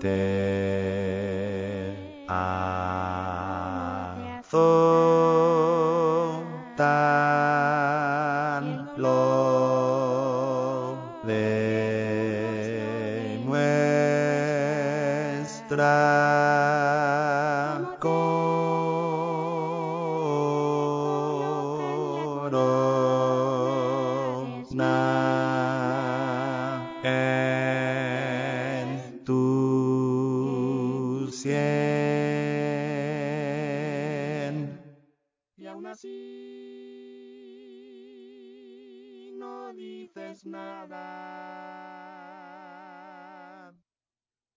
te azotan lo de nuestra corona aún así no dices nada.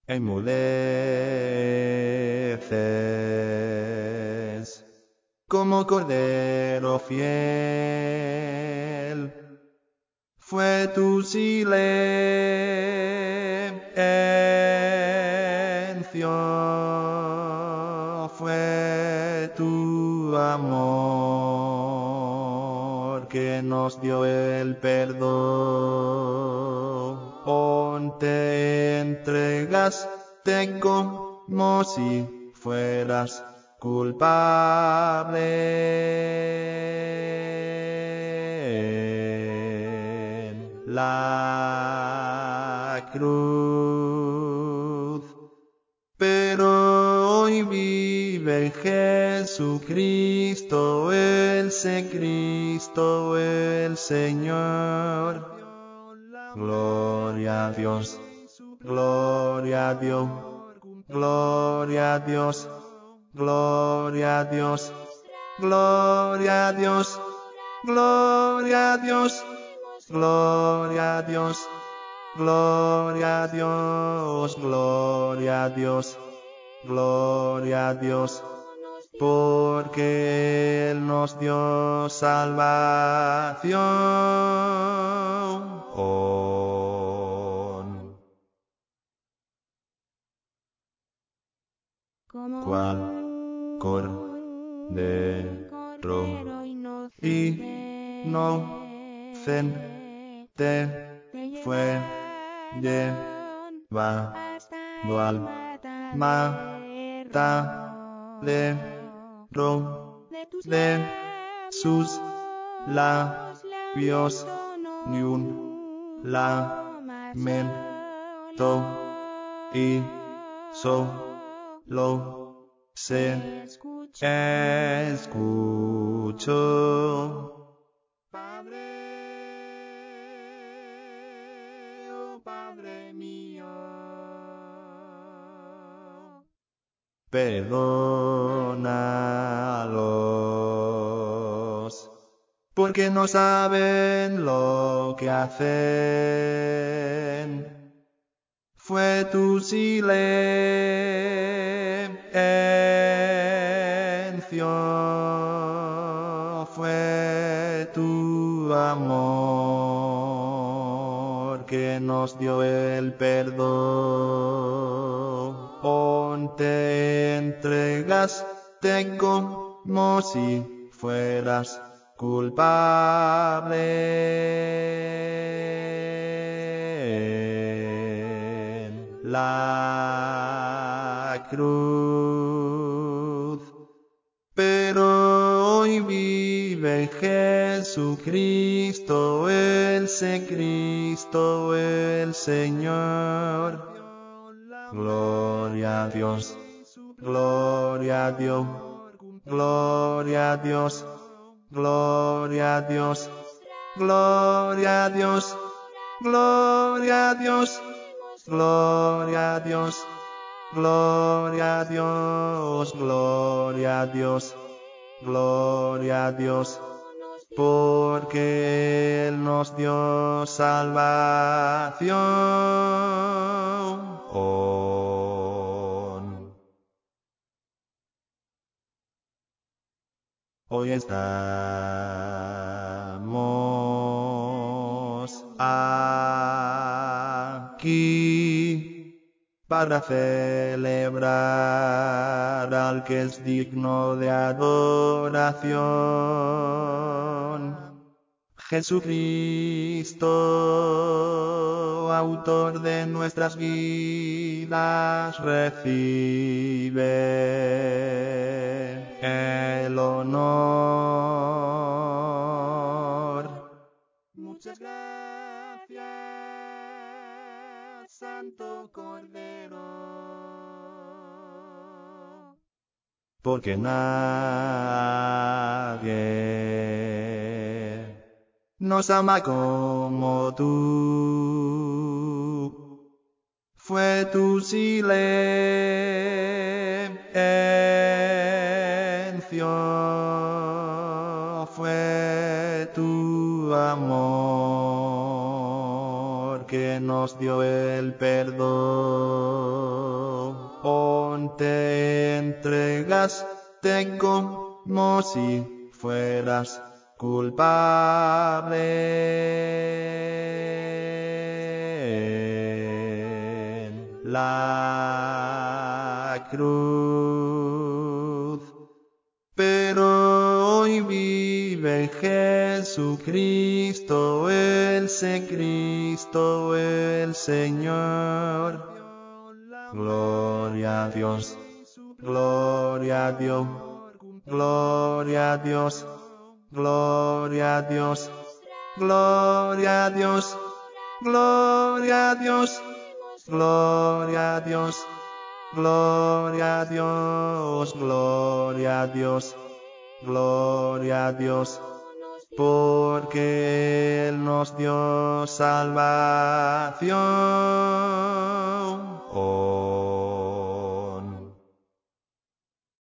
Enmudeces como cordero fiel. Fue tu silencio, amor que nos dio el perdón. Te entregaste como si fueras culpable la cruz. Cristo, el Señor. Gloria a Dios, gloria a Dios, gloria a Dios, gloria a Dios, gloria a Dios, gloria a Dios, gloria a Dios, gloria a Dios, gloria a Dios, gloria a Dios, porque Él nos dio salvación. Cual cordero inocente te fue llevado al el de tus de sus labios labios, ni un lamento y solo se escuchó. Perdónalos, porque no saben lo que hacen. Fue tu silencio, fue tu amor que nos dio el perdón. Te entregaste como si fueras culpable la cruz. Pero hoy vive Jesucristo, el Cristo, el Señor. Gloria a Dios, gloria a Dios, gloria a Dios, gloria a Dios, gloria a Dios, gloria a Dios, gloria a Dios, gloria a Dios, gloria a Dios, porque Él nos dio salvación. Hoy estamos aquí para celebrar al que es digno de adoración. Jesucristo, autor de nuestras vidas, recibe el honor. Muchas gracias, Santo Cordero. porque nadie nos ama como tú. Fue tu silencio, nos dio el perdón. Te entregaste como si fueras culpable la cruz. Pero hoy vive Jesucristo, Cristo, el Señor. Gloria a Dios, gloria a Dios, gloria a Dios, gloria a Dios, gloria a Dios, gloria a Dios, gloria a Dios, gloria a Dios, gloria a Dios, gloria a Dios, porque Él nos dio salvación. Oh.